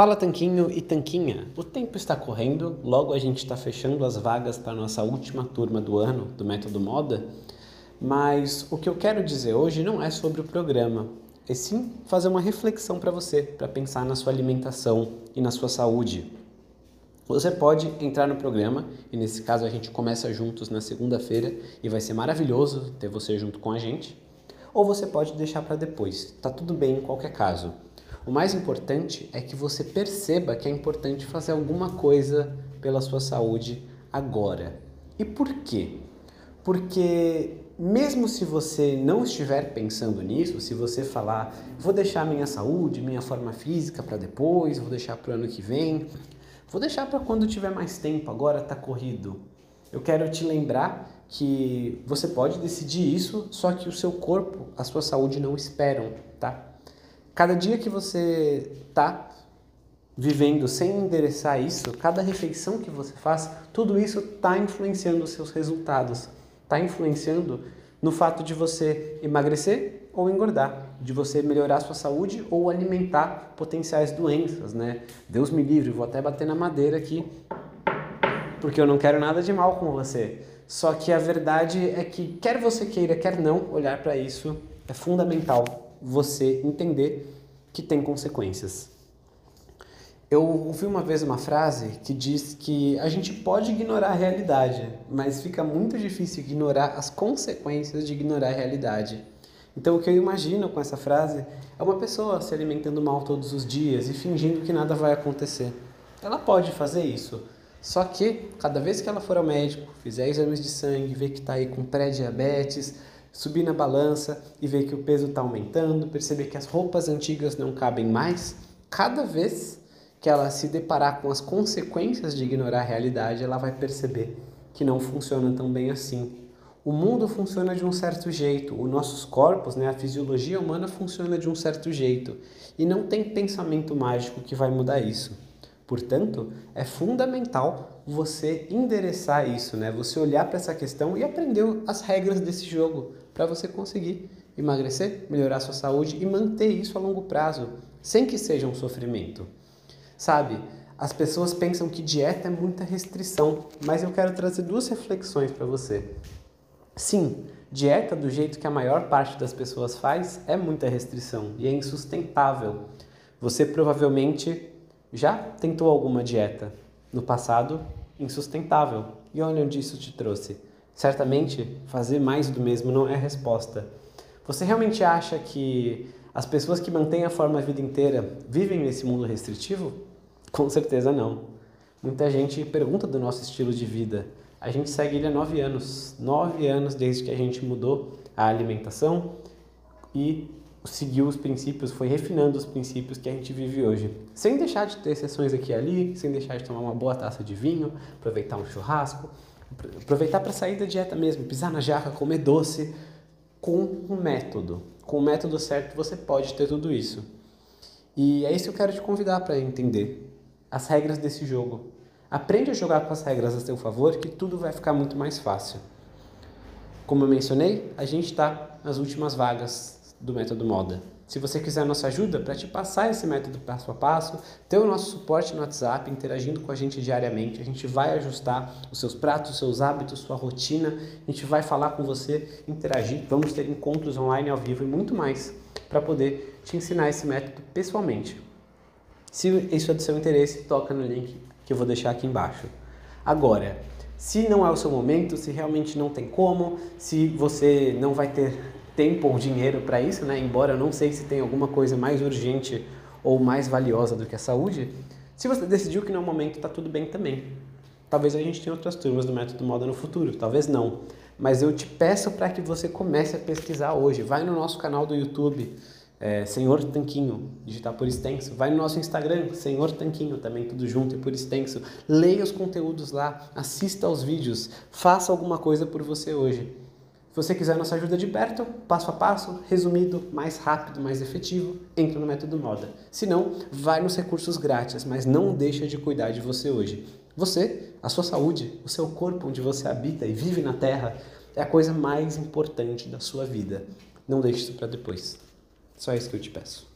Fala Tanquinho e Tanquinha, o tempo está correndo, logo a gente está fechando as vagas para a nossa última turma do ano do Método Moda, mas o que eu quero dizer hoje não é sobre o programa, é sim fazer uma reflexão para você, para pensar na sua alimentação e na sua saúde. Você pode entrar no programa e nesse caso a gente começa juntos na segunda-feira e vai ser maravilhoso ter você junto com a gente, ou você pode deixar para depois, tá tudo bem em qualquer caso. O mais importante é que você perceba que é importante fazer alguma coisa pela sua saúde agora. E por quê? Porque mesmo se você não estiver pensando nisso, se você falar, vou deixar minha saúde, minha forma física para depois, vou deixar para o ano que vem, vou deixar para quando tiver mais tempo, agora está corrido. Eu quero te lembrar que você pode decidir isso, só que o seu corpo, a sua saúde não esperam, tá? Cada dia que você está vivendo sem endereçar isso, cada refeição que você faz, tudo isso está influenciando os seus resultados, está influenciando no fato de você emagrecer ou engordar, de você melhorar sua saúde ou alimentar potenciais doenças, né? Deus me livre, vou até bater na madeira aqui, porque eu não quero nada de mal com você. Só que a verdade é que quer você queira, quer não, olhar para isso é fundamental você entender que tem consequências. Eu ouvi uma vez uma frase que diz que a gente pode ignorar a realidade, mas fica muito difícil ignorar as consequências de ignorar a realidade. Então, o que eu imagino com essa frase é uma pessoa se alimentando mal todos os dias e fingindo que nada vai acontecer. Ela pode fazer isso, só que cada vez que ela for ao médico, fizer exames de sangue, ver que está aí com pré-diabetes, subir na balança e ver que o peso está aumentando, perceber que as roupas antigas não cabem mais, cada vez que ela se deparar com as consequências de ignorar a realidade, ela vai perceber que não funciona tão bem assim. O mundo funciona de um certo jeito, os nossos corpos, né, a fisiologia humana funciona de um certo jeito e não tem pensamento mágico que vai mudar isso. Portanto, é fundamental você endereçar isso, né? Você olhar para essa questão e aprender as regras desse jogo para você conseguir emagrecer, melhorar sua saúde e manter isso a longo prazo, sem que seja um sofrimento. Sabe? As pessoas pensam que dieta é muita restrição, mas eu quero trazer duas reflexões para você. Sim, dieta do jeito que a maior parte das pessoas faz é muita restrição e é insustentável. Você provavelmente já tentou alguma dieta no passado insustentável? E olha onde isso te trouxe. Certamente, fazer mais do mesmo não é a resposta. Você realmente acha que as pessoas que mantêm a forma a vida inteira vivem nesse mundo restritivo? Com certeza não. Muita gente pergunta do nosso estilo de vida. A gente segue ele há nove anos. Nove anos desde que a gente mudou a alimentação e seguiu os princípios, foi refinando os princípios que a gente vive hoje. Sem deixar de ter sessões aqui e ali, sem deixar de tomar uma boa taça de vinho, aproveitar um churrasco, aproveitar para sair da dieta mesmo, pisar na jarra, comer doce, com um método. Com o método certo você pode ter tudo isso. E é isso que eu quero te convidar para entender. As regras desse jogo. Aprende a jogar com as regras a seu favor que tudo vai ficar muito mais fácil. Como eu mencionei, a gente está nas últimas vagas do método Moda. Se você quiser nossa ajuda para te passar esse método passo a passo, ter o nosso suporte no WhatsApp, interagindo com a gente diariamente, a gente vai ajustar os seus pratos, os seus hábitos, sua rotina, a gente vai falar com você, interagir, vamos ter encontros online ao vivo e muito mais para poder te ensinar esse método pessoalmente. Se isso é do seu interesse, toca no link que eu vou deixar aqui embaixo. Agora, se não é o seu momento, se realmente não tem como, se você não vai ter tempo ou dinheiro para isso, né? Embora eu não sei se tem alguma coisa mais urgente ou mais valiosa do que a saúde, se você decidiu que no momento está tudo bem também. Talvez a gente tenha outras turmas do Método Moda no futuro, talvez não. Mas eu te peço para que você comece a pesquisar hoje. Vai no nosso canal do YouTube, é, Senhor Tanquinho, digitar por extenso. Vai no nosso Instagram, Senhor Tanquinho, também tudo junto e por extenso. Leia os conteúdos lá, assista aos vídeos, faça alguma coisa por você hoje. Se você quiser nossa ajuda de perto, passo a passo, resumido, mais rápido, mais efetivo, entra no método Moda. Se não, vai nos recursos grátis, mas não deixa de cuidar de você hoje. Você, a sua saúde, o seu corpo onde você habita e vive na Terra, é a coisa mais importante da sua vida. Não deixe isso para depois. Só isso que eu te peço.